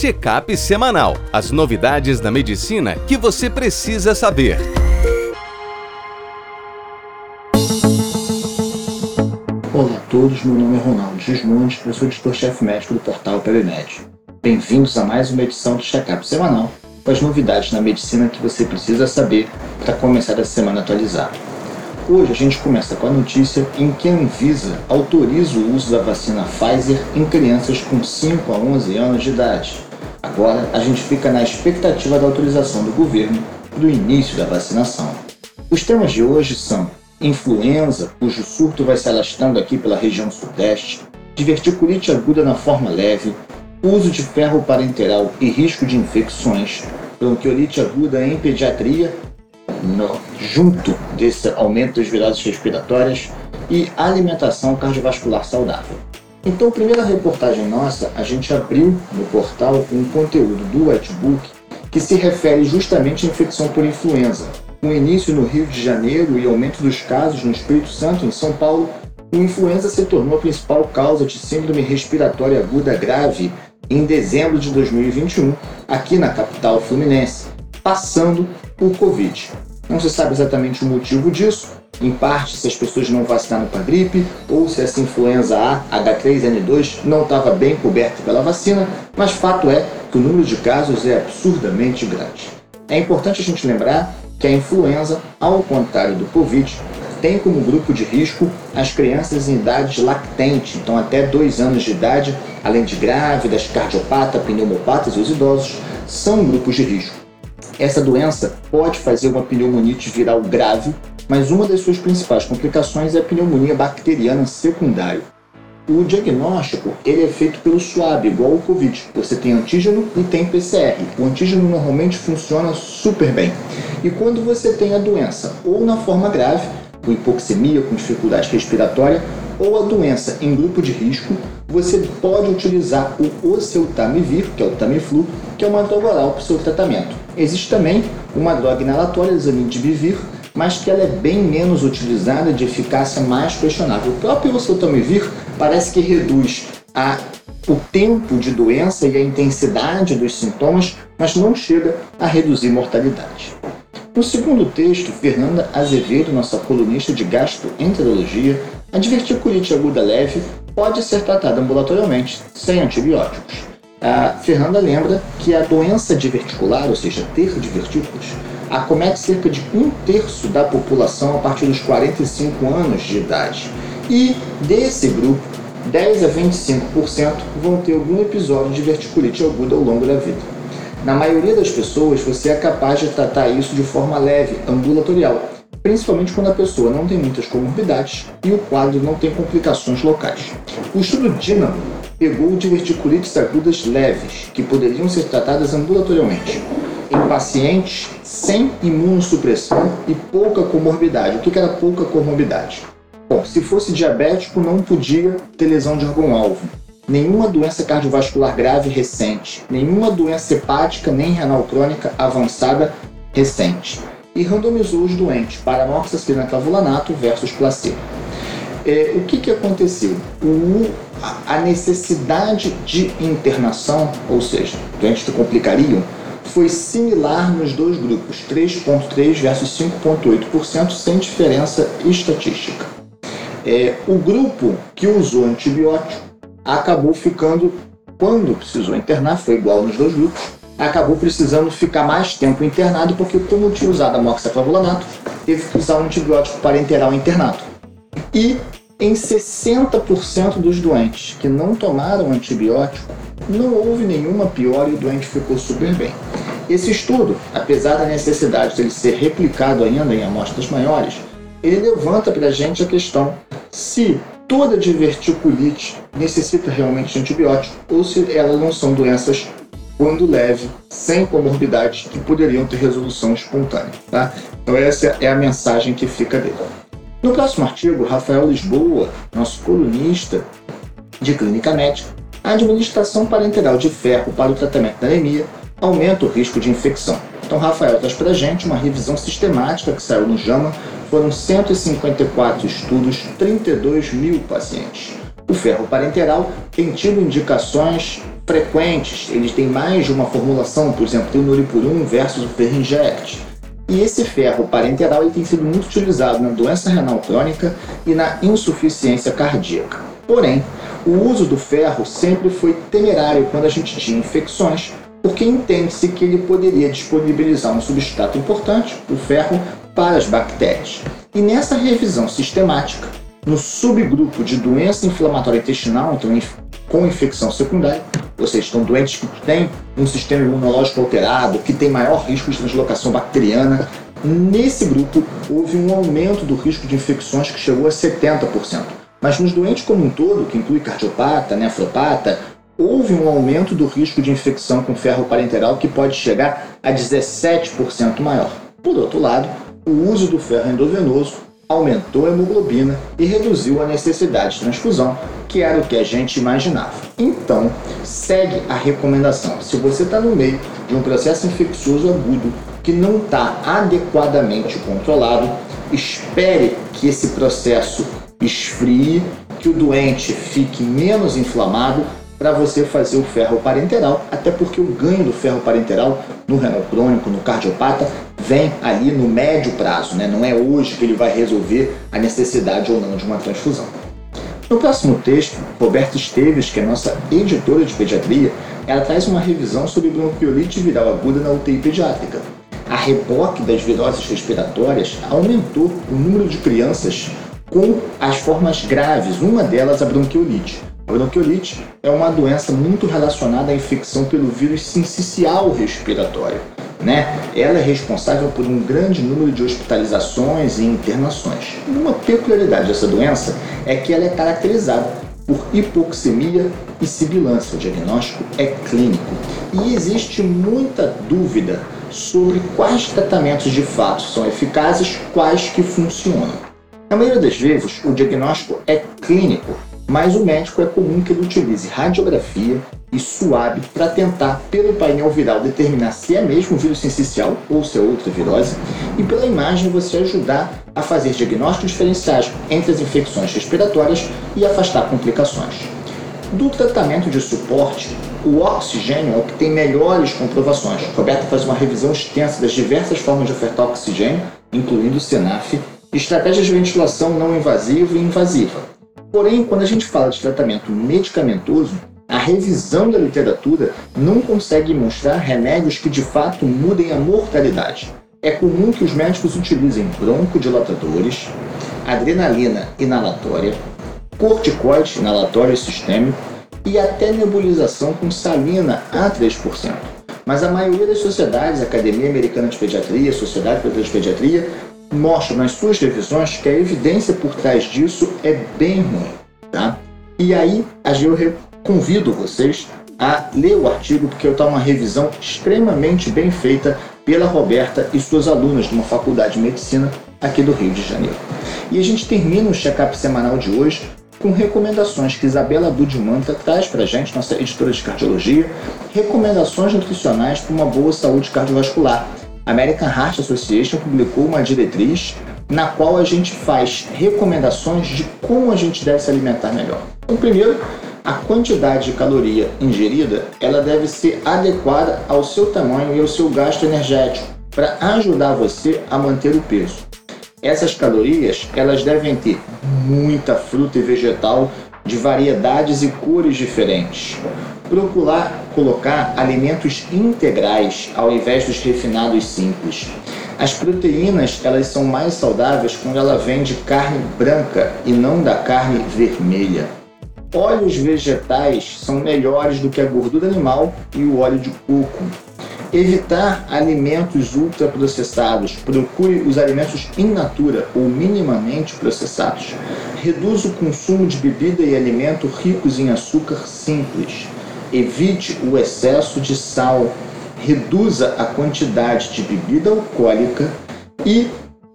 Check-up semanal. As novidades da medicina que você precisa saber. Olá a todos, meu nome é Ronaldo Gismondes, eu sou editor-chefe médico do portal PebMed. Bem-vindos a mais uma edição do Check-up semanal com as novidades na medicina que você precisa saber para começar a semana atualizada. Hoje a gente começa com a notícia em que a Anvisa autoriza o uso da vacina Pfizer em crianças com 5 a 11 anos de idade. Agora a gente fica na expectativa da autorização do governo do início da vacinação. Os temas de hoje são influenza, cujo surto vai se alastrando aqui pela região sudeste, diverticulite aguda na forma leve, uso de ferro parenteral e risco de infecções, bronquiolite aguda em pediatria no, junto desse aumento das viroses respiratórias e alimentação cardiovascular saudável. Então, primeira reportagem nossa, a gente abriu no portal um conteúdo do Whitebook que se refere justamente à infecção por influenza. Com início no Rio de Janeiro e aumento dos casos no Espírito Santo, em São Paulo, a influenza se tornou a principal causa de síndrome respiratória aguda grave em dezembro de 2021, aqui na capital fluminense, passando por Covid. Não se sabe exatamente o motivo disso, em parte se as pessoas não vacinaram para gripe ou se essa influenza A, H3N2, não estava bem coberta pela vacina, mas fato é que o número de casos é absurdamente grande. É importante a gente lembrar que a influenza, ao contrário do Covid, tem como grupo de risco as crianças em idade lactente, então até 2 anos de idade, além de grávidas, cardiopatas, pneumopatas e os idosos, são grupos de risco. Essa doença pode fazer uma pneumonite viral grave, mas uma das suas principais complicações é a pneumonia bacteriana secundária. O diagnóstico ele é feito pelo SWAB, igual ao Covid. Você tem antígeno e tem PCR. O antígeno normalmente funciona super bem. E quando você tem a doença ou na forma grave, com hipoxemia, com dificuldade respiratória, ou a doença em grupo de risco, você pode utilizar o oseltamivir, que é o Tamiflu, que é uma droga oral para o seu tratamento. Existe também uma droga inalatória, Zanidibivir, mas que ela é bem menos utilizada de eficácia mais questionável. O próprio oseltamivir parece que reduz a, o tempo de doença e a intensidade dos sintomas, mas não chega a reduzir mortalidade. No segundo texto, Fernanda Azevedo, nossa colunista de gastroenterologia, a diverticulite aguda leve pode ser tratada ambulatorialmente, sem antibióticos. A Fernanda lembra que a doença diverticular, ou seja, ter divertículos, acomete cerca de um terço da população a partir dos 45 anos de idade. E desse grupo, 10 a 25% vão ter algum episódio de verticulite aguda ao longo da vida. Na maioria das pessoas, você é capaz de tratar isso de forma leve, ambulatorial, principalmente quando a pessoa não tem muitas comorbidades e o quadro não tem complicações locais. O estudo Dynamo pegou diverticulites agudas leves, que poderiam ser tratadas ambulatorialmente, em pacientes sem imunossupressão e pouca comorbidade. O que era pouca comorbidade? Bom, se fosse diabético, não podia ter lesão de órgão-alvo, nenhuma doença cardiovascular grave recente, nenhuma doença hepática nem renal crônica avançada recente e randomizou os doentes para amoxicilina clavulanato versus placebo. É, o que, que aconteceu? O, a necessidade de internação, ou seja, doentes que complicariam, foi similar nos dois grupos, 3,3% versus 5,8%, sem diferença estatística. É, o grupo que usou antibiótico acabou ficando, quando precisou internar, foi igual nos dois grupos, acabou precisando ficar mais tempo internado, porque como tinha usado a moxaclavulanato, teve que usar um antibiótico parenteral internado. E em 60% dos doentes que não tomaram antibiótico, não houve nenhuma piora e o doente ficou super bem. Esse estudo, apesar da necessidade de ele ser replicado ainda em amostras maiores, ele levanta para a gente a questão se toda diverticulite necessita realmente de antibiótico ou se elas não são doenças quando leve, sem comorbidades que poderiam ter resolução espontânea. Tá? Então essa é a mensagem que fica dele. No próximo artigo, Rafael Lisboa, nosso colunista de clínica médica, a administração parenteral de ferro para o tratamento da anemia aumenta o risco de infecção. Então, Rafael traz para gente uma revisão sistemática que saiu no JAMA. Foram 154 estudos, 32 mil pacientes. O ferro parenteral tem tido indicações frequentes, eles têm mais de uma formulação, por exemplo, tem o Noripurum versus o Ferrinject. E esse ferro parenteral ele tem sido muito utilizado na doença renal crônica e na insuficiência cardíaca. Porém, o uso do ferro sempre foi temerário quando a gente tinha infecções, porque entende-se que ele poderia disponibilizar um substrato importante, o ferro, para as bactérias. E nessa revisão sistemática, no subgrupo de doença inflamatória intestinal, então com infecção secundária, ou seja, estão doentes que têm um sistema imunológico alterado, que tem maior risco de translocação bacteriana. Nesse grupo, houve um aumento do risco de infecções que chegou a 70%. Mas nos doentes como um todo, que inclui cardiopata, nefropata, houve um aumento do risco de infecção com ferro parenteral que pode chegar a 17% maior. Por outro lado, o uso do ferro endovenoso aumentou a hemoglobina e reduziu a necessidade de transfusão, que era o que a gente imaginava. Então, segue a recomendação. Se você está no meio de um processo infeccioso agudo que não está adequadamente controlado, espere que esse processo esfrie, que o doente fique menos inflamado para você fazer o ferro parenteral, até porque o ganho do ferro parenteral no renal crônico, no cardiopata, vem ali no médio prazo, né? não é hoje que ele vai resolver a necessidade ou não de uma transfusão. No próximo texto, Roberta Esteves, que é nossa editora de pediatria, ela traz uma revisão sobre bronquiolite viral aguda na UTI pediátrica. A reboque das viroses respiratórias aumentou o número de crianças com as formas graves, uma delas a bronquiolite. A bronquiolite é uma doença muito relacionada à infecção pelo vírus sincicial respiratório. Né? Ela é responsável por um grande número de hospitalizações e internações. Uma peculiaridade dessa doença é que ela é caracterizada por hipoxemia e sibilância. O diagnóstico é clínico. E existe muita dúvida sobre quais tratamentos de fato são eficazes, quais que funcionam. Na maioria das vezes, o diagnóstico é clínico, mas o médico é comum que ele utilize radiografia e suave para tentar, pelo painel viral, determinar se é mesmo vírus sincicial ou se é outra virose, e pela imagem você ajudar a fazer diagnósticos diferenciais entre as infecções respiratórias e afastar complicações. Do tratamento de suporte, o oxigênio é o que tem melhores comprovações. Roberto faz uma revisão extensa das diversas formas de ofertar oxigênio, incluindo o SENAF, estratégias de ventilação não invasiva e invasiva, Porém, quando a gente fala de tratamento medicamentoso, a revisão da literatura não consegue mostrar remédios que de fato mudem a mortalidade. É comum que os médicos utilizem broncodilatadores, adrenalina inalatória, corticoide inalatório sistêmico e até nebulização com salina a 3%. Mas a maioria das sociedades, Academia Americana de Pediatria, Sociedade Brasileira de Pediatria, mostram nas suas revisões que a evidência por trás disso é bem ruim, tá? E aí eu convido vocês a ler o artigo porque está uma revisão extremamente bem feita pela Roberta e suas alunas de uma faculdade de medicina aqui do Rio de Janeiro. E a gente termina o check-up semanal de hoje com recomendações que Isabela Budimanta traz para gente, nossa editora de cardiologia, recomendações nutricionais para uma boa saúde cardiovascular American Heart Association publicou uma diretriz na qual a gente faz recomendações de como a gente deve se alimentar melhor. Então, primeiro, a quantidade de caloria ingerida ela deve ser adequada ao seu tamanho e ao seu gasto energético para ajudar você a manter o peso. Essas calorias elas devem ter muita fruta e vegetal de variedades e cores diferentes, procurar colocar alimentos integrais ao invés dos refinados simples. As proteínas elas são mais saudáveis quando ela vem de carne branca e não da carne vermelha. Óleos vegetais são melhores do que a gordura animal e o óleo de coco. Evitar alimentos ultraprocessados. Procure os alimentos in natura ou minimamente processados. Reduz o consumo de bebida e alimento ricos em açúcar simples evite o excesso de sal, reduza a quantidade de bebida alcoólica e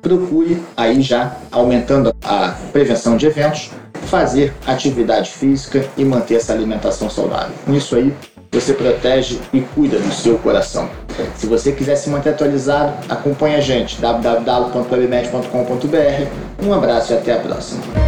procure, aí já aumentando a prevenção de eventos, fazer atividade física e manter essa alimentação saudável. Com isso aí, você protege e cuida do seu coração. Se você quiser se manter atualizado, acompanhe a gente www.webmed.com.br. Um abraço e até a próxima.